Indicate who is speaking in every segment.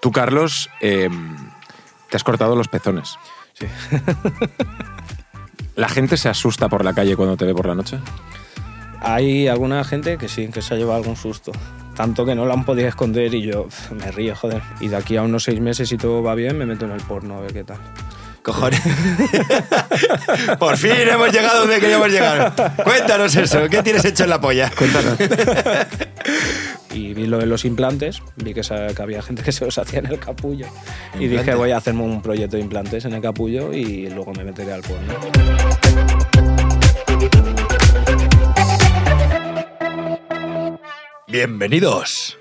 Speaker 1: Tú, Carlos, eh, te has cortado los pezones.
Speaker 2: Sí.
Speaker 1: ¿La gente se asusta por la calle cuando te ve por la noche?
Speaker 2: Hay alguna gente que sí, que se ha llevado algún susto. Tanto que no lo han podido esconder y yo me río, joder. Y de aquí a unos seis meses, si todo va bien, me meto en el porno a ver qué tal.
Speaker 3: Cojones. Por fin hemos llegado donde queríamos llegar. Cuéntanos eso. ¿Qué tienes hecho en la polla?
Speaker 1: Cuéntanos.
Speaker 2: Y vi lo de los implantes, vi que, había gente que se los hacía en el capullo. Y dije, voy a hacerme un proyecto de implantes en el capullo y luego me meteré al porno.
Speaker 3: Bienvenidos.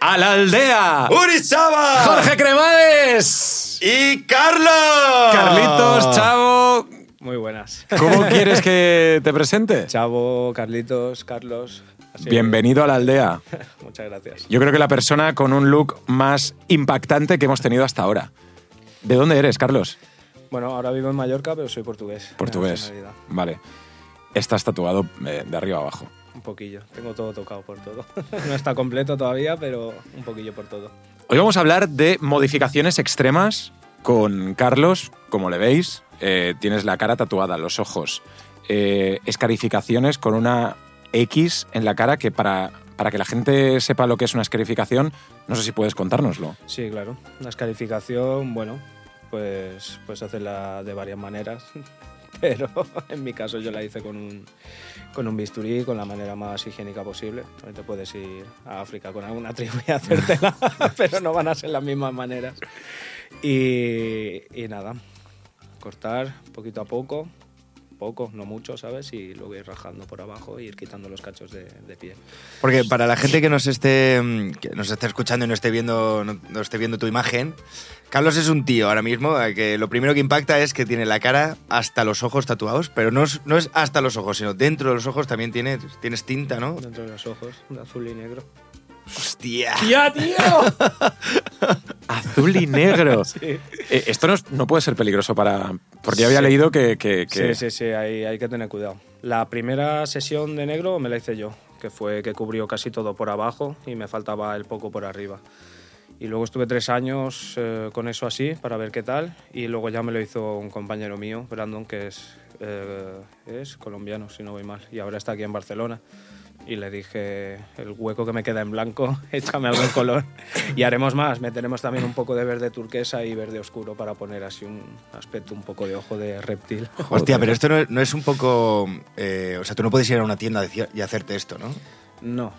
Speaker 1: ¡A la aldea!
Speaker 3: ¡Urizaba!
Speaker 1: ¡Jorge Cremades!
Speaker 3: ¡Y Carlos!
Speaker 1: Carlitos, Chavo.
Speaker 2: Muy buenas.
Speaker 1: ¿Cómo quieres que te presente?
Speaker 2: Chavo, Carlitos, Carlos.
Speaker 1: Bienvenido a la aldea.
Speaker 2: Muchas gracias.
Speaker 1: Yo creo que la persona con un look más impactante que hemos tenido hasta ahora. ¿De dónde eres, Carlos?
Speaker 2: Bueno, ahora vivo en Mallorca, pero soy portugués.
Speaker 1: Portugués. Vale. Estás tatuado eh, de arriba a abajo.
Speaker 2: Un poquillo. Tengo todo tocado por todo. no está completo todavía, pero un poquillo por todo.
Speaker 1: Hoy vamos a hablar de modificaciones extremas con Carlos, como le veis. eh, tienes la cara tatuada, los ojos. eh, escarificaciones con una X en la cara que para, para que la gente sepa lo que es una escarificación, no sé si puedes contárnoslo.
Speaker 2: Sí, claro. La escarificación, bueno, pues puedes hacerla de varias maneras. Pero en mi caso yo la hice con un, con un bisturí, con la manera más higiénica posible. También te puedes ir a África con alguna tribu y hacértela, pero no van a ser las mismas maneras. Y, y nada, cortar poquito a poco, poco, no mucho, ¿sabes? Y luego ir rajando por abajo e ir quitando los cachos de, de piel.
Speaker 3: Porque para la gente que nos esté mm, que nos esté escuchando y no esté viendo no, no esté viendo tu imagen, Carlos es un tío ahora mismo eh, que lo primero que impacta es que tiene la cara hasta los ojos tatuados, pero no es, no es hasta los ojos, sino dentro de los ojos también tiene, tienes tinta, ¿no?
Speaker 2: Dentro de los ojos, azul y negro.
Speaker 3: ¡Hostia!
Speaker 2: ¡Ya, tío!
Speaker 1: Azul y negro.
Speaker 2: Sí.
Speaker 1: Eh, esto no, es- no puede ser peligroso para... Porque ya había leído que... que- que-
Speaker 2: Sí, sí, sí, hay, hay que tener cuidado. La primera sesión de negro me la hice yo, que fue que cubrió casi todo por abajo y me faltaba el poco por arriba. Y luego estuve tres años eh, con eso así para ver qué tal y luego ya me lo hizo un compañero mío, Brandon, que es, eh, es colombiano, si no voy mal, y ahora está aquí en Barcelona. Y le dije, el hueco que me queda en blanco, échame algo de color. Y haremos más, meteremos también un poco de verde turquesa y verde oscuro para poner así un aspecto un poco de ojo de reptil.
Speaker 3: Hostia, pero esto no, es- no es un poco... eh, o sea, tú no puedes ir a una tienda y hacerte esto, ¿no?
Speaker 2: No.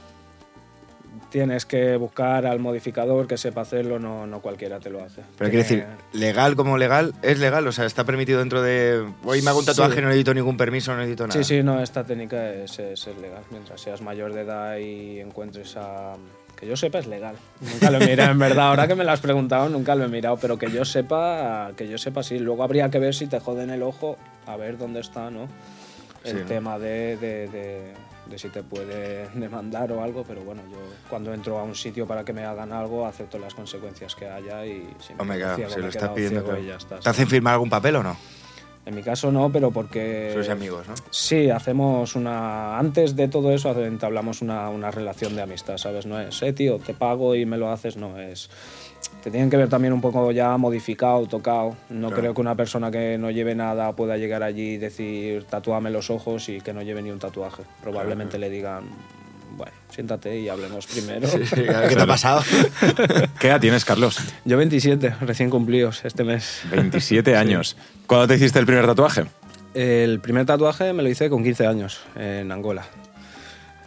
Speaker 2: Tienes que buscar al modificador que sepa hacerlo, no, no cualquiera te lo hace.
Speaker 3: Pero quiero
Speaker 2: Tiene-
Speaker 3: decir, legal como legal, es legal, o sea, está permitido dentro de... Hoy me hago un tatuaje,
Speaker 2: Sí.
Speaker 3: no necesito ningún permiso, no necesito nada.
Speaker 2: Sí, sí, no, esta técnica es, es- es legal. Mientras seas mayor de edad y encuentres a... Que yo sepa es legal. Nunca lo he mirado, en verdad. Ahora que me lo has preguntado, nunca lo he mirado. Pero que yo sepa, que yo sepa sí. Luego habría que ver si te joden el ojo, a ver dónde está, ¿no? El
Speaker 3: Sí, ¿no?
Speaker 2: tema de, de- de- de si te puede demandar o algo. Pero bueno, yo cuando entro a un sitio para que me hagan algo, acepto las consecuencias que haya y si me
Speaker 3: Hombre,
Speaker 2: quedo ciego,
Speaker 3: si
Speaker 2: me
Speaker 3: lo estás pidiendo...
Speaker 2: ciego
Speaker 3: claro.
Speaker 2: y ya está.
Speaker 3: ¿Te hacen firmar algún papel o no?
Speaker 2: En mi caso no, pero porque...
Speaker 3: Sois amigos, ¿no?
Speaker 2: Sí, hacemos una. Antes de todo eso, entablamos una, una relación de amistad, ¿sabes? No es, eh, tío, te pago y me lo haces, no es. Te tienen que ver también un poco ya modificado, tocado. No
Speaker 3: Claro.
Speaker 2: creo que una persona que no lleve nada pueda llegar allí y decir, tatúame los ojos y que no lleve ni un tatuaje. Probablemente le digan, bueno, siéntate y hablemos primero.
Speaker 3: ¿Qué te ha pasado?
Speaker 1: ¿Qué edad tienes, Carlos?
Speaker 2: Yo 27, recién cumplidos este mes.
Speaker 1: 27 años. ¿Cuándo te hiciste el primer tatuaje?
Speaker 2: El primer tatuaje me lo hice con 15 años, en Angola.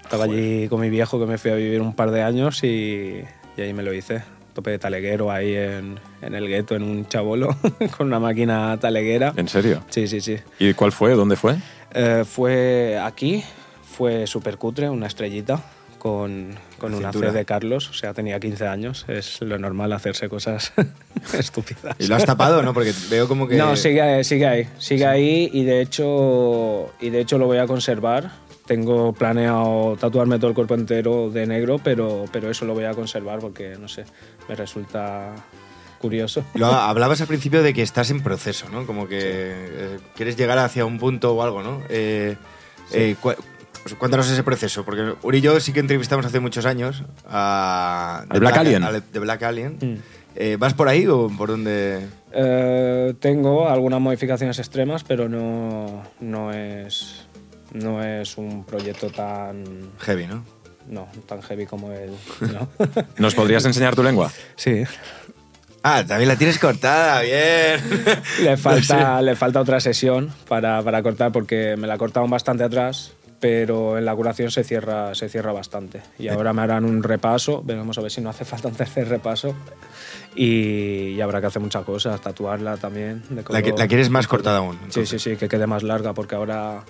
Speaker 2: Estaba allí con mi viejo que me fui a vivir un par de años y, y ahí me lo hice. Tope de taleguero ahí en, en el gueto, en un chabolo, con una máquina taleguera.
Speaker 1: ¿En serio?
Speaker 2: Sí, sí, sí.
Speaker 1: ¿Y cuál fue? ¿Dónde fue?
Speaker 2: Eh, fue aquí, fue súper cutre, una estrellita con, con una C de Carlos. O sea, tenía 15 años. Es lo normal hacerse cosas estúpidas.
Speaker 3: ¿Y lo has tapado no? Porque veo como que...
Speaker 2: No, sigue, sigue ahí, sigue ahí y de hecho y de hecho lo voy a conservar. Tengo planeado tatuarme todo el cuerpo entero de negro, pero, pero eso lo voy a conservar porque, no sé, me resulta curioso.
Speaker 3: Lo hablabas al principio de que estás en proceso, ¿no? Como que eh, quieres llegar hacia un punto o algo, ¿no? Eh, eh, cu- pues cuéntanos ese proceso, porque Uri y yo sí que entrevistamos hace muchos años a...
Speaker 1: ¿Al Black Alien?
Speaker 3: al- de Black Alien.
Speaker 2: Mm.
Speaker 3: Eh, ¿Vas por ahí o por dónde?
Speaker 2: Eh, tengo algunas modificaciones extremas, pero no, no, es, no es un proyecto tan,
Speaker 3: Heavy, ¿no?
Speaker 2: no, tan heavy como el... ¿no?
Speaker 1: ¿Nos podrías enseñar tu lengua?
Speaker 2: sí,
Speaker 3: Ah, también la tienes cortada, bien.
Speaker 2: le falta, le falta otra sesión para, para cortar porque me la cortaron bastante atrás, pero en la curación se cierra, se cierra bastante. Y ahora me harán un repaso, veremos a ver si no hace falta un tercer repaso. Y, y habrá que hacer muchas cosas, tatuarla también. de
Speaker 3: La, que- la quieres más cortada aún.
Speaker 2: Sí, sí, sí, que quede más larga porque ahora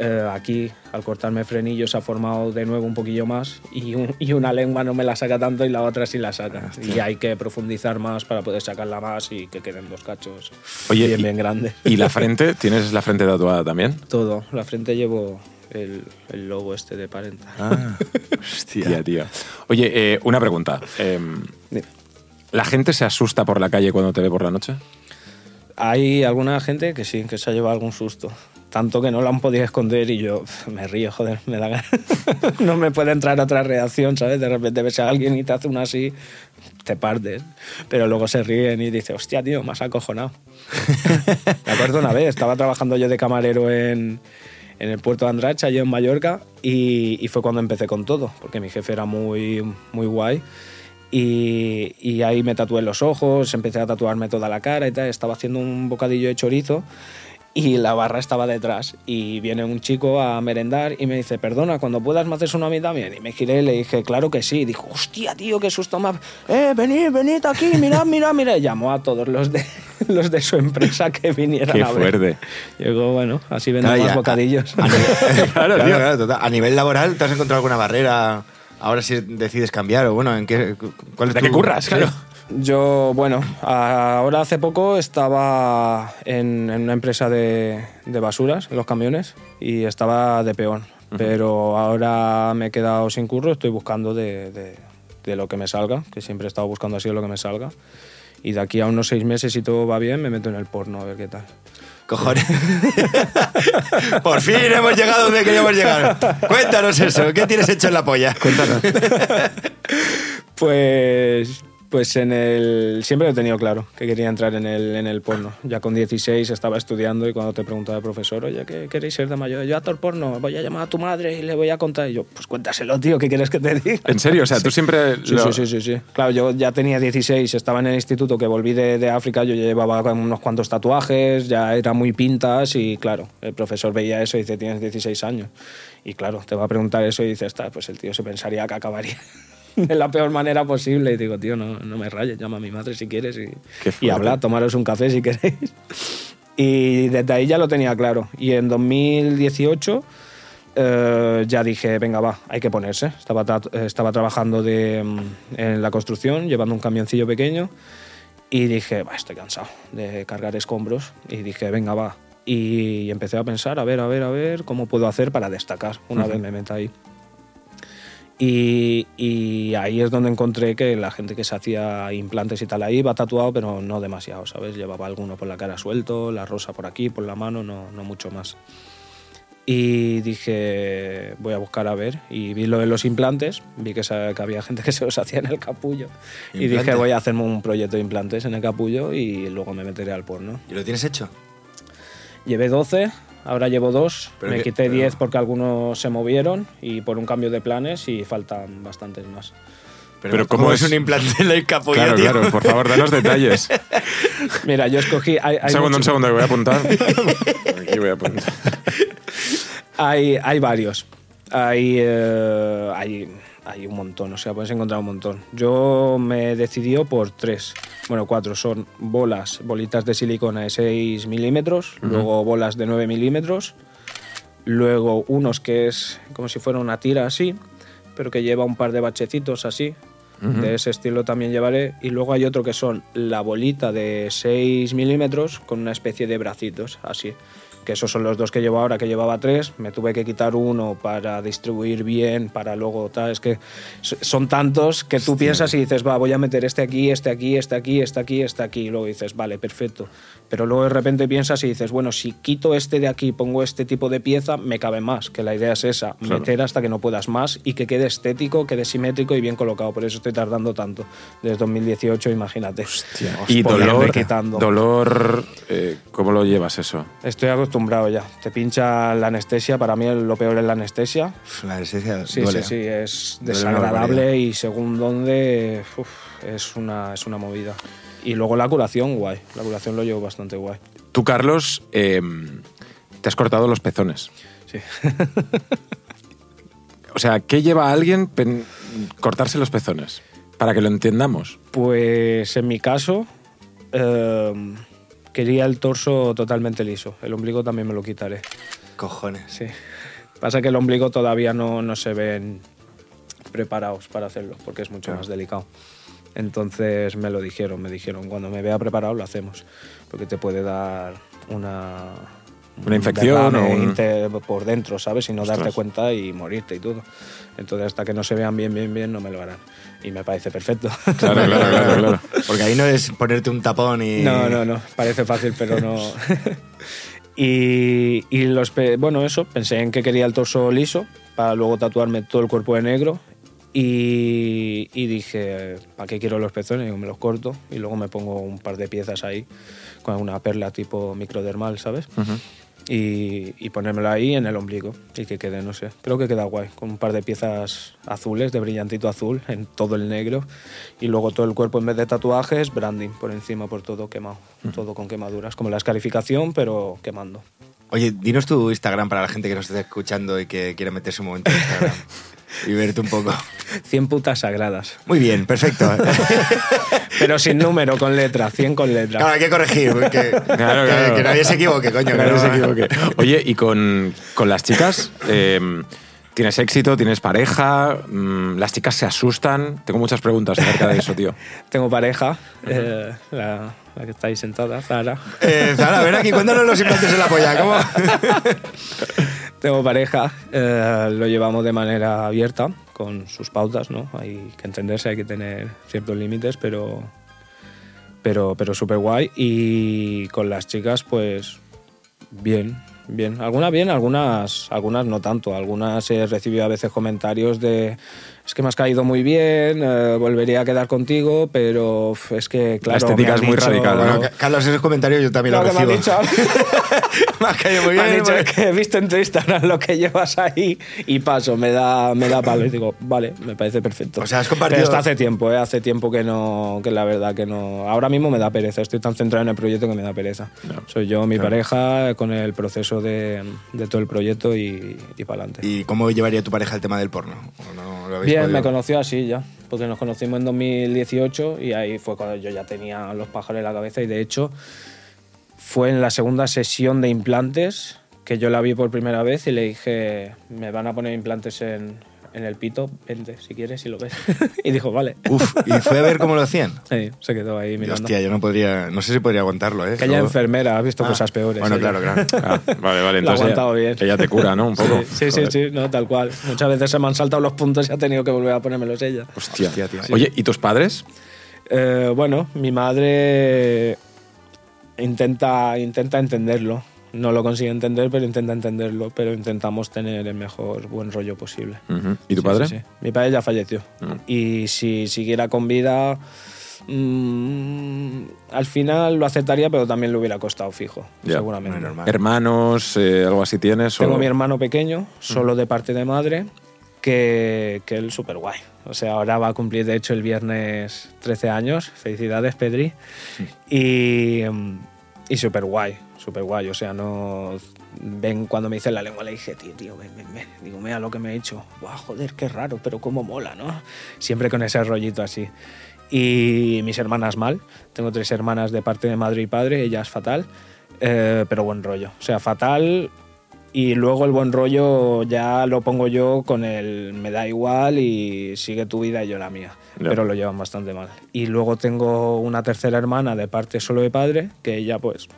Speaker 2: eh, aquí, al cortarme frenillo, se ha formado de nuevo un poquillo más y, un- y una lengua no me la saca tanto y la otra sí la saca. Y hay que profundizar más para poder sacarla más y que queden dos cachos
Speaker 1: Oye,
Speaker 2: bien,
Speaker 1: y-
Speaker 2: bien grandes.
Speaker 1: ¿Y la frente? ¿Tienes la frente tatuada también?
Speaker 2: Todo, la frente llevo el, el logo este de Parenta.
Speaker 3: Ah, hostia.
Speaker 1: Tía, tío. Oye, eh, una pregunta.
Speaker 2: Dime.
Speaker 1: ¿La gente se asusta por la calle cuando te ve por la noche?
Speaker 2: Hay alguna gente que sí, que se ha llevado algún susto. Tanto que no lo han podido esconder y yo me río, joder, me da ganas. no me puede entrar otra reacción, ¿sabes? De repente ves a alguien y te hace una así, te partes. Pero luego se ríen y dice, hostia, tío, has acojonado. me acuerdo una vez, estaba trabajando yo de camarero en, en el puerto de Andracha, yo en Mallorca, y, y fue cuando empecé con todo, porque mi jefe era muy, muy guay. Y, y ahí me tatué los ojos, empecé a tatuarme toda la cara y tal. Estaba haciendo un bocadillo de chorizo y la barra estaba detrás. Y viene un chico a merendar y me dice, perdona, cuando puedas me haces uno a mí también. Y me giré y le dije, claro que sí. Y dijo, hostia, tío, qué susto más. Eh, venid, venid aquí, mirad, mirad, mirad. Y llamó a todos los de, los de su empresa que vinieran
Speaker 1: Qué
Speaker 2: a ver.
Speaker 1: fuerte.
Speaker 2: Llegó, bueno, así vendo
Speaker 3: Claro,
Speaker 2: más
Speaker 3: ya,
Speaker 2: bocadillos.
Speaker 3: A, a nivel, claro,
Speaker 1: tío.
Speaker 3: claro, total. A nivel laboral, ¿te has encontrado alguna barrera ahora si decides cambiar o bueno, en qué cuál es
Speaker 1: ¿De
Speaker 3: tu-
Speaker 1: qué curras?
Speaker 3: Sí.
Speaker 1: Claro.
Speaker 2: Yo, bueno, ahora hace poco estaba en, en una empresa de, de basuras, en los camiones, y estaba de peón. Pero ahora me he quedado sin curro, estoy buscando de, de- de lo que me salga, que siempre he estado buscando así lo que me salga. Y de aquí a unos seis meses, si todo va bien, me meto en el porno a ver qué tal.
Speaker 3: Cojones. Por fin hemos llegado donde queríamos llegar. Cuéntanos eso, ¿qué tienes hecho en la polla? Cuéntanos.
Speaker 2: Pues, pues en el, siempre lo he tenido claro que quería entrar en el, en el porno. Ya con 16 estaba estudiando y cuando te preguntaba el profesor, oye, ¿qué queréis ser de mayor? Yo actor porno, voy a llamar a tu madre y le voy a contar. Y yo, pues cuéntaselo, tío, ¿qué quieres que te diga?
Speaker 1: ¿En serio? O sea, tú siempre...
Speaker 2: Sí,
Speaker 1: lo-
Speaker 2: sí, sí, sí, sí. Claro, yo ya tenía 16, estaba en el instituto que volví de, de África, yo ya llevaba unos cuantos tatuajes, ya era muy pintas y claro, el profesor veía eso y dice, tienes 16 años. Y claro, te va a preguntar eso y dices, está, pues el tío se pensaría que acabaría de la peor manera posible. Y digo, tío, no, no me rayes, llama a mi madre si quieres y, y habla, tomaros un café si queréis. Y desde ahí ya lo tenía claro. Y en 2018 eh, ya dije, venga, va, hay que ponerse. Estaba, tra- estaba trabajando de, mm, en la construcción, llevando un camioncillo pequeño. Y dije, va, estoy cansado de cargar escombros. Y dije, venga, va. Y empecé a pensar, a ver, a ver, a ver, cómo puedo hacer para destacar una vez me meta ahí. Y, y ahí es donde encontré que la gente que se hacía implantes y tal ahí iba tatuado, pero no demasiado, ¿sabes? Llevaba alguno por la cara suelto, la rosa por aquí, por la mano, no, no mucho más. Y dije, voy a buscar a ver. Y vi lo de los implantes, vi que, que había gente que se los hacía en el capullo. Y
Speaker 3: ¿Implante?
Speaker 2: dije, voy a hacerme un proyecto de implantes en el capullo y luego me meteré al porno.
Speaker 3: ¿Y lo tienes hecho?
Speaker 2: Llevé 12, ahora llevo 2.
Speaker 3: Pero
Speaker 2: Me
Speaker 3: que-
Speaker 2: quité
Speaker 3: pero-
Speaker 2: 10 porque algunos se movieron y por un cambio de planes y faltan bastantes más.
Speaker 1: Pero ¿cómo
Speaker 3: ¿cómo
Speaker 1: es-
Speaker 3: es un implante en el capullo,
Speaker 1: Claro,
Speaker 3: tío?
Speaker 1: claro, por favor, danos detalles.
Speaker 2: Mira, yo escogí... Hay,
Speaker 1: Un segundo, un segundo, que voy a apuntar. Aquí voy a apuntar.
Speaker 2: Hay, hay varios. Hay, eh, hay, hay un montón, o sea, puedes encontrar un montón. Yo me he decidido por tres. Bueno, cuatro. Son bolas, bolitas de silicona de 6 milímetros, luego bolas de 9 milímetros, luego unos que es como si fuera una tira así, pero que lleva un par de bachecitos así. De ese estilo también llevaré. Y luego hay otro que son la bolita de 6 milímetros con una especie de bracitos así. Que esos son los dos que llevo ahora, que llevaba tres, me tuve que quitar uno para distribuir bien, para luego tal, es que son tantos que tú piensas y dices, va, voy a meter este aquí, este aquí, este aquí, este aquí, este aquí, y luego dices, vale, perfecto. Pero luego de repente piensas y dices, bueno, si quito este de aquí, pongo este tipo de pieza, me cabe más, que la idea es esa,
Speaker 1: Claro.
Speaker 2: meter hasta que no puedas más y que quede estético, quede simétrico y bien colocado, por eso estoy tardando tanto, desde 2018, imagínate.
Speaker 1: Y
Speaker 2: Poniendo
Speaker 1: dolor,
Speaker 2: quitando.
Speaker 1: dolor eh, ¿cómo lo llevas eso?
Speaker 2: Estoy acostumbrado ya. Te pincha la anestesia. Para mí lo peor es la anestesia.
Speaker 3: La anestesia
Speaker 2: Sí,
Speaker 3: duele.
Speaker 2: sí, sí. Es desagradable y según dónde uf, es, una, es una movida. Y luego la curación, guay. La curación lo llevo bastante guay.
Speaker 1: Tú, Carlos, eh, te has cortado los pezones.
Speaker 2: Sí.
Speaker 1: O sea, ¿qué lleva a alguien cortarse los pezones? Para que lo entendamos.
Speaker 2: Pues en mi caso, eh, quería el torso totalmente liso. El ombligo también me lo quitaré.
Speaker 3: Cojones.
Speaker 2: Sí. Pasa que el ombligo todavía no, no se ven preparados para hacerlo, porque es mucho
Speaker 3: Claro.
Speaker 2: más delicado. Entonces me lo dijeron, me dijeron, cuando me vea preparado lo hacemos, porque te puede dar una...
Speaker 1: Una infección o un-
Speaker 2: por dentro, ¿sabes? Y no darte cuenta y morirte y todo. Entonces hasta que no se vean bien, bien, bien, no me lo harán. Y me parece perfecto.
Speaker 1: Claro, claro, claro, claro.
Speaker 3: Porque ahí no es ponerte un tapón y.
Speaker 2: No, no, no, parece fácil, pero no. y, y los bueno, eso, pensé en que quería el torso liso para luego tatuarme todo el cuerpo de negro. Y, y dije, ¿para qué quiero los pezones? Digo, me los corto y luego me pongo un par de piezas ahí con una perla tipo microdermal, ¿sabes? Y, y ponérmelo ahí en el ombligo y que quede, no sé, creo que queda guay, con un par de piezas azules, de brillantito azul, en todo el negro y luego todo el cuerpo en vez de tatuajes, branding por encima, por todo quemado, todo con quemaduras, como la escarificación pero quemando.
Speaker 3: Oye, dinos tu Instagram para la gente que nos esté escuchando y que quiera meterse un momento en Instagram y verte un poco.
Speaker 2: 100 putas sagradas,
Speaker 3: Muy bien, perfecto.
Speaker 2: pero sin número, con letra, 100 con letra.
Speaker 3: Claro, hay que corregir, porque que,
Speaker 1: claro.
Speaker 3: que nadie se equivoque, coño. que
Speaker 1: Claro,
Speaker 3: no-
Speaker 1: se equivoque. Oye, y con, con las chicas, eh, ¿tienes éxito? ¿Tienes pareja? Mm, ¿Las chicas se asustan? Tengo muchas preguntas acerca de eso, tío.
Speaker 2: Tengo pareja, eh, la, la que está ahí sentada, Zara.
Speaker 3: Eh, Zara, ven aquí, cuéntanos los implantes en la polla. ¿Cómo?
Speaker 2: Tengo pareja, eh, lo llevamos de manera abierta, con sus pautas, ¿no? Hay que entenderse, hay que tener ciertos límites, pero, pero, pero súper guay. Y con las chicas, pues bien, bien. Algunas bien, algunas, algunas no tanto. Algunas he recibido a veces comentarios de es que me has caído muy bien, eh, volvería a quedar contigo, pero es que, claro...
Speaker 1: estética
Speaker 2: me han
Speaker 1: es muy
Speaker 2: dicho-
Speaker 1: radical, ¿no?
Speaker 3: Bueno, Ca- Carlos, esos comentarios yo también
Speaker 2: Lo
Speaker 3: los
Speaker 2: que me
Speaker 3: recibo.
Speaker 2: dicho,
Speaker 3: me has caído muy
Speaker 2: me han
Speaker 3: bien.
Speaker 2: dicho
Speaker 3: muy
Speaker 2: es que he visto en tu Instagram lo que llevas ahí y paso, me da, me da palo. Y digo, vale, me parece perfecto.
Speaker 3: O sea, has compartido-
Speaker 2: Pero esto hace tiempo, ¿eh? Hace tiempo que no, que la verdad que no. Ahora mismo me da pereza, estoy tan centrado en el proyecto que me da pereza.
Speaker 1: No.
Speaker 2: Soy yo, mi
Speaker 1: Claro.
Speaker 2: pareja, con el proceso de, de todo el proyecto y, y para adelante.
Speaker 3: ¿Y cómo llevaría tu pareja el tema del porno? ¿O no lo habéis
Speaker 2: Bien,
Speaker 3: podido?
Speaker 2: me conoció así ya, porque nos conocimos en 2018 y ahí fue cuando yo ya tenía los pájaros en la cabeza y de hecho fue en la segunda sesión de implantes que yo la vi por primera vez y le dije, me van a poner implantes en, en el pito, vente si quieres, si lo ves. y dijo, vale.
Speaker 3: Uf, y fue a ver cómo lo hacían.
Speaker 2: Sí, se quedó ahí mirando.
Speaker 3: Hostia, yo no podría, no sé si podría aguantarlo, ¿eh?
Speaker 2: que ella enfermera, ha visto
Speaker 3: Ah,
Speaker 2: cosas peores.
Speaker 3: Bueno,
Speaker 2: ella.
Speaker 3: claro, claro.
Speaker 1: Ah, vale, vale.
Speaker 2: Lo ha
Speaker 1: Entonces
Speaker 2: aguantado
Speaker 1: ella,
Speaker 2: bien.
Speaker 1: ella te cura, ¿no? Un poco.
Speaker 2: Sí, sí, sí, no, tal cual. Muchas veces se me han saltado los puntos y ha tenido que volver a ponérmelos ella.
Speaker 1: Hostia.
Speaker 3: Hostia, tío.
Speaker 1: Oye, ¿y tus padres?
Speaker 2: Eh, bueno, mi madre intenta, intenta entenderlo. No lo consigue entender, pero intenta entenderlo. Pero intentamos tener el mejor buen rollo posible.
Speaker 1: ¿Y tu
Speaker 2: Sí,
Speaker 1: padre?
Speaker 2: sí, sí. Mi padre ya falleció.
Speaker 1: Mm.
Speaker 2: Y si siguiera con vida, mm, al final lo aceptaría, pero también le hubiera costado fijo,
Speaker 1: Ya.
Speaker 2: seguramente.
Speaker 3: Normal.
Speaker 1: ¿Hermanos? eh, ¿Algo así tienes?
Speaker 2: Tengo
Speaker 1: o-
Speaker 2: mi hermano pequeño, solo de parte de madre, que, que él súper guay. O sea, ahora va a cumplir, de hecho, el viernes 13 años. Felicidades, Pedri. Y, mm, y súper guay, súper guay. O sea, no... Ven, cuando me dice la lengua, le dije, tío, tío, ven, ven, ven. Digo, mira lo que me he hecho. Buah, joder, qué raro, pero cómo mola, ¿no? Siempre con ese rollito así. Y mis hermanas mal. Tengo tres hermanas de parte de madre y padre, ellas fatal. Eh, pero buen rollo. O sea, fatal y luego el buen rollo ya lo pongo yo con el me da igual y sigue tu vida y yo la mía.
Speaker 1: Ya.
Speaker 2: Pero lo llevan bastante mal. Y luego tengo una tercera hermana de parte solo de padre, que ella pues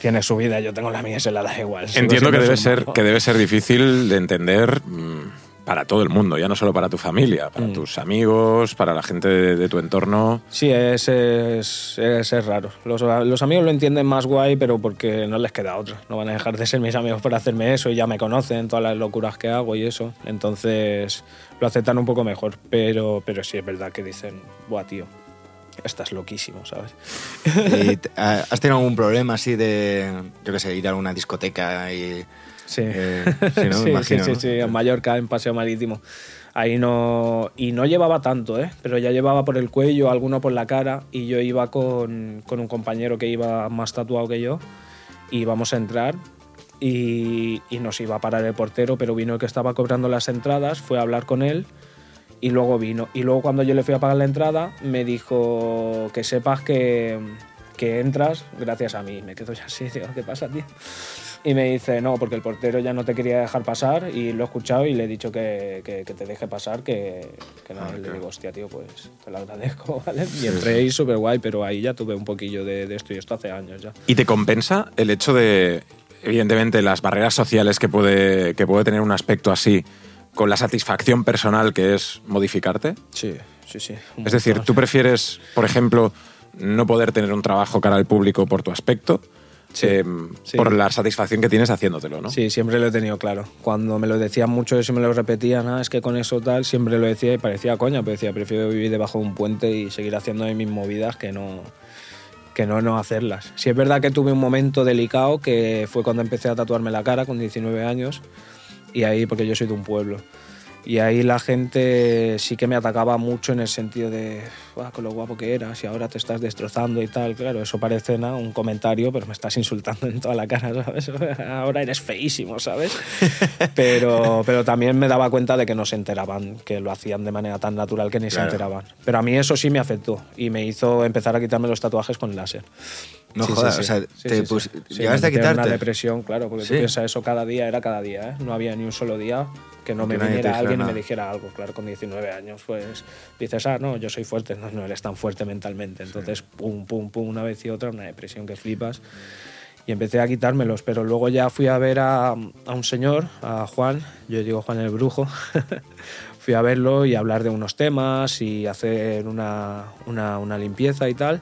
Speaker 2: tiene su vida, yo tengo la mía, se la da igual.
Speaker 1: Entiendo que debe, ser, que debe ser difícil de entender mm, para todo el mundo, ya no solo para tu familia, para
Speaker 2: Mm.
Speaker 1: tus amigos, para la gente de, de tu entorno.
Speaker 2: Sí, es, es, es- es raro. Los, los amigos lo entienden más guay, pero porque no les queda otra. No van a dejar de ser mis amigos por hacerme eso y ya me conocen, todas las locuras que hago y eso. Entonces lo aceptan un poco mejor. Pero, pero sí es verdad que dicen, buah, tío, estás loquísimo, ¿sabes?
Speaker 3: ¿Y ¿Has tenido algún problema así de, yo qué sé, ir a una discoteca y...
Speaker 2: Sí.
Speaker 3: eh, sí, ¿no? Me
Speaker 2: sí,
Speaker 3: imagino,
Speaker 2: sí,
Speaker 3: ¿no?
Speaker 2: sí, en Mallorca, en Paseo Marítimo. Ahí no. Y no llevaba tanto, ¿eh? Pero ya llevaba por el cuello, alguno por la cara. Y yo iba con, con un compañero que iba más tatuado que yo. Y íbamos a entrar. Y, y nos iba a parar el portero, pero vino el que estaba cobrando las entradas, fue a hablar con él. Y luego vino. Y luego cuando yo le fui a pagar la entrada, me dijo que sepas que, que entras gracias a mí. Me quedo ya así, digo, ¿qué pasa, tío? Y me dice, no, porque el portero ya no te quería dejar pasar y lo he escuchado y le he dicho que, que- que te deje pasar, que, que nada, y le digo, hostia, tío, pues te lo agradezco, ¿vale? Y entré y súper guay, pero ahí ya tuve un poquillo de, de esto y esto hace años ya.
Speaker 1: ¿Y te compensa el hecho de, evidentemente, las barreras sociales que puede, que puede tener un aspecto así con la satisfacción personal que es modificarte?
Speaker 2: Sí, sí, sí.
Speaker 1: Es decir. ¿tú prefieres, por ejemplo, no poder tener un trabajo cara al público por tu aspecto?
Speaker 2: Sí,
Speaker 1: eh,
Speaker 2: sí.
Speaker 1: Por la satisfacción que tienes haciéndotelo, ¿no?
Speaker 2: Sí, siempre lo he tenido claro. Cuando me lo decían mucho, y me lo repetían, ah, es que con eso tal, siempre lo decía y parecía coña, pero decía, prefiero vivir debajo de un puente y seguir haciendo mis movidas que no, que no, no hacerlas. Sí es verdad que tuve un momento delicado que fue cuando empecé a tatuarme la cara con 19 años y ahí, porque yo soy de un pueblo. Y ahí la gente sí que me atacaba mucho en el sentido de, "Buah, con lo guapo que eras y ahora te estás destrozando y tal. Claro, eso parece nada, un comentario, pero me estás insultando en toda la cara, ¿sabes? Ahora eres feísimo, ¿sabes? Pero, pero también me daba cuenta de que no se enteraban, que lo hacían de manera tan natural que ni se
Speaker 3: Claro.
Speaker 2: enteraban. Pero a mí eso sí me afectó y me hizo empezar a quitarme los tatuajes con láser.
Speaker 3: No
Speaker 2: Sí, sí,
Speaker 3: jodas,
Speaker 2: sí.
Speaker 3: o sea,
Speaker 2: Sí,
Speaker 3: te
Speaker 2: sí, sí. Sí,
Speaker 3: llegaste a quitarte.
Speaker 2: una depresión, claro, porque
Speaker 3: Sí.
Speaker 2: tú piensas eso cada día, era cada día, ¿eh? No había ni un solo día que no
Speaker 3: Que
Speaker 2: me viniera alguien y
Speaker 3: nada.
Speaker 2: me dijera algo. Claro, con 19 años, pues dices, ah, no, yo soy fuerte. No, no eres tan fuerte mentalmente. Entonces, pum, pum, pum, una vez y otra, una depresión que flipas. Y empecé a quitármelos, pero luego ya fui a ver a, a un señor, a Juan, yo digo Juan el Brujo, fui a verlo y hablar de unos temas y hacer una, una, una limpieza y tal.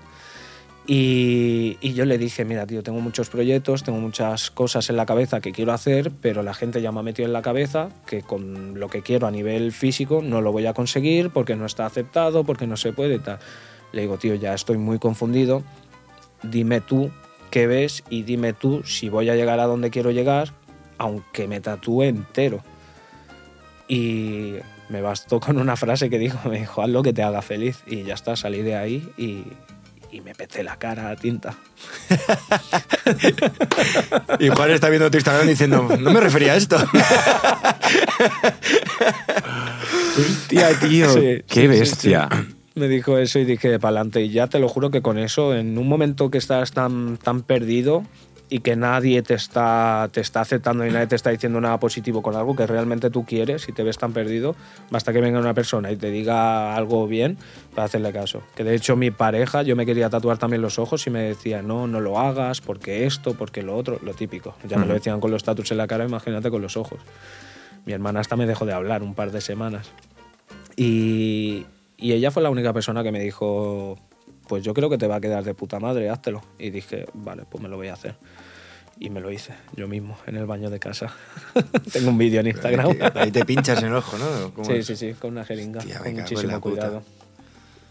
Speaker 2: Y, y yo le dije, mira, tío, tengo muchos proyectos, tengo muchas cosas en la cabeza que quiero hacer, pero la gente ya me ha metido en la cabeza que con lo que quiero a nivel físico no lo voy a conseguir porque no está aceptado, porque no se puede tal. Le digo, tío, ya estoy muy confundido, dime tú qué ves y dime tú si voy a llegar a donde quiero llegar, aunque me tatúe entero. Y me bastó con una frase que dijo, me dijo, haz lo que te haga feliz. Y ya está, salí de ahí y, y me peté la cara a tinta.
Speaker 3: Y Juan está viendo tu Instagram diciendo, no me refería a esto.
Speaker 1: Hostia, tío,
Speaker 2: Sí,
Speaker 1: qué
Speaker 2: sí,
Speaker 1: bestia.
Speaker 2: sí. Me dijo eso y dije, para adelante. Y ya te lo juro que con eso, en un momento que estás tan, tan perdido y que nadie te está, te está aceptando y nadie te está diciendo nada positivo con algo que realmente tú quieres y te ves tan perdido, basta que venga una persona y te diga algo bien para hacerle caso. Que de hecho mi pareja, yo me quería tatuar también los ojos y me decía, no, no lo hagas, porque esto, porque lo otro, lo típico. Ya me lo decían con los tatus en la cara, imagínate con los ojos. Mi hermana hasta me dejó de hablar un par de semanas. Y, y ella fue la única persona que me dijo, pues yo creo que te va a quedar de puta madre, háztelo. Y dije, vale, pues me lo voy a hacer. Y me lo hice yo mismo, en el baño de casa. Tengo un vídeo en Instagram.
Speaker 3: Ahí te pinchas en el ojo, ¿no? ¿Cómo
Speaker 2: sí,
Speaker 3: es?
Speaker 2: sí, sí, con una jeringa,
Speaker 3: Hostia,
Speaker 2: con muchísimo cuidado.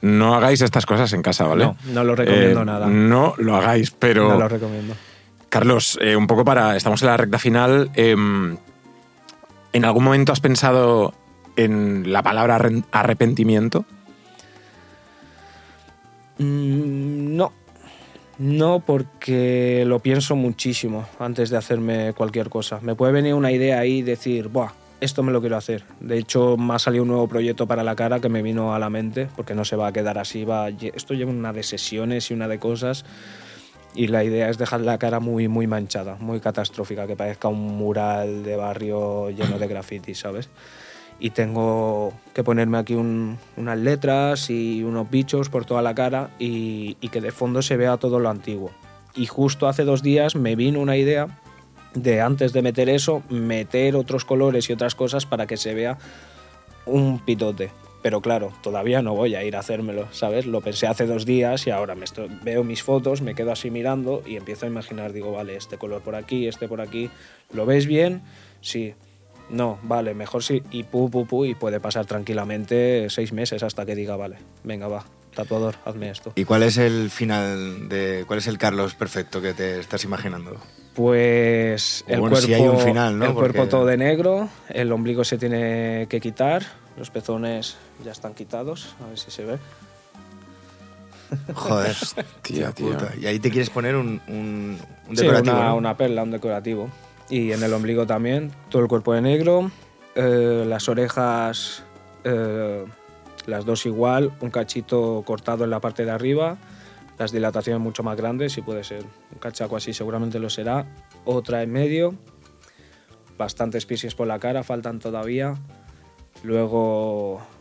Speaker 1: No hagáis estas cosas en casa, ¿vale?
Speaker 2: No, no lo recomiendo nada.
Speaker 1: No lo hagáis, pero...
Speaker 2: No lo recomiendo.
Speaker 1: Carlos, eh, un poco para... Estamos en la recta final. em, ¿En algún momento has pensado en la palabra arrepentimiento?
Speaker 2: Mm, no. No, porque lo pienso muchísimo antes de hacerme cualquier cosa. Me puede venir una idea ahí y decir, Buah, esto me lo quiero hacer. De hecho, me ha salido un nuevo proyecto para la cara que me vino a la mente, porque no se va a quedar así. Va, esto lleva una de sesiones y una de cosas. Y la idea es dejar la cara muy, muy manchada, muy catastrófica, que parezca un mural de barrio lleno de graffiti, ¿sabes? Y tengo que ponerme aquí un- unas letras y unos bichos por toda la cara y, que de fondo se vea todo lo antiguo. Y justo hace dos días me vino una idea de antes de meter eso, meter otros colores y otras cosas para que se vea un pitote. Pero claro, todavía no voy a ir a hacérmelo, ¿sabes? Lo pensé hace dos días y ahora veo mis fotos, me quedo así mirando y empiezo a imaginar, digo, vale, este color por aquí, este por aquí. ¿Lo ves bien? Sí. No, vale, mejor sí. Y pu, pu, pu, y puede pasar tranquilamente seis meses hasta que diga, vale, venga, va, tatuador, hazme esto.
Speaker 3: ¿Y cuál es el final de. cuál es el Carlos perfecto que te estás imaginando?
Speaker 2: Pues el
Speaker 3: bueno,
Speaker 2: cuerpo,
Speaker 3: si hay un final, ¿no?
Speaker 2: el cuerpo
Speaker 3: Porque-
Speaker 2: todo de negro, el ombligo se tiene que quitar, los pezones ya están quitados, a ver si se ve.
Speaker 3: Joder.
Speaker 1: Tía, tío.
Speaker 3: puta. Y ahí te quieres poner un, un, un
Speaker 2: Sí,
Speaker 3: decorativo.
Speaker 2: una,
Speaker 3: ¿no?
Speaker 2: una perla, un decorativo. Y en el ombligo también, todo el cuerpo de negro, eh, las orejas, eh, las dos igual, un cachito cortado en la parte de arriba, las dilataciones mucho más grandes, si puede ser un cachaco así, seguramente lo será. Otra en medio, bastantes piercings por la cara, faltan todavía. Luego.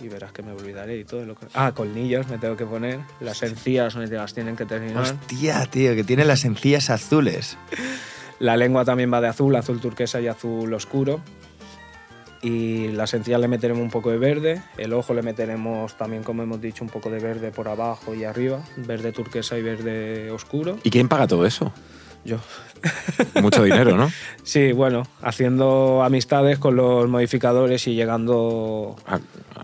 Speaker 2: Y verás que me olvidaré y todo lo que. Ah, colnillos me tengo que poner. Las encías me las tienen que terminar.
Speaker 3: Hostia, tío, que tiene las encías azules.
Speaker 2: La lengua también va de azul, azul turquesa y azul oscuro. Y las encías le meteremos un poco de verde. El ojo le meteremos también, como hemos dicho, un poco de verde por abajo y arriba. Verde turquesa y verde oscuro.
Speaker 1: ¿Y quién paga todo eso?
Speaker 2: Yo.
Speaker 1: Mucho dinero, ¿no?
Speaker 2: Sí, bueno, haciendo amistades con los modificadores y llegando
Speaker 1: A,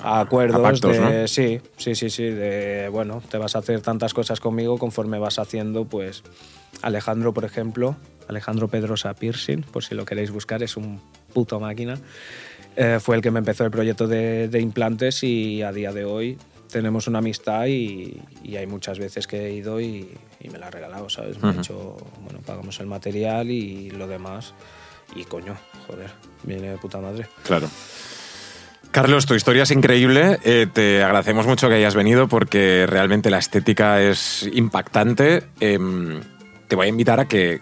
Speaker 2: a acuerdos
Speaker 1: a pactos,
Speaker 2: de
Speaker 1: ¿no?
Speaker 2: sí, sí, sí, sí, de bueno, te vas a hacer tantas cosas conmigo conforme vas haciendo, pues Alejandro, por ejemplo, Alejandro Pedrosa Piercing, por si lo queréis buscar, es un puto máquina. Eh, fue el que me empezó el proyecto de, de implantes y a día de hoy tenemos una amistad y, y hay muchas veces que he ido y, y me la ha regalado, ¿sabes? Me ha
Speaker 1: Ujú.
Speaker 2: dicho, bueno, pagamos el material y lo demás. Y coño, joder, viene de puta madre.
Speaker 1: Claro. Carlos, tu historia es increíble. Eh, te agradecemos mucho que hayas venido porque realmente la estética es impactante. Em, te voy a invitar a que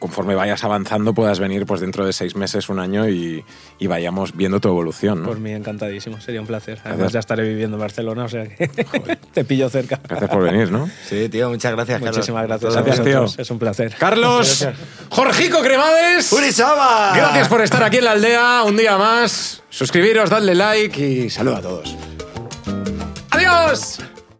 Speaker 1: conforme vayas avanzando puedas venir pues dentro de seis meses, un año y, y vayamos viendo tu evolución. ¿no?
Speaker 2: Por mí encantadísimo, sería un placer.
Speaker 1: Gracias.
Speaker 2: Además ya estaré viviendo en Barcelona, o sea que te pillo cerca.
Speaker 1: Gracias por venir, ¿no?
Speaker 3: Sí, tío, muchas gracias, Carlos.
Speaker 2: Muchísimas gracias.
Speaker 1: Gracias, tío.
Speaker 2: Es un placer.
Speaker 1: Carlos, Jorgico Cremades.
Speaker 3: ¡Urizaba!
Speaker 1: Gracias por estar aquí en la aldea un día más. Suscribiros, dadle like y saludo a todos. ¡Adiós!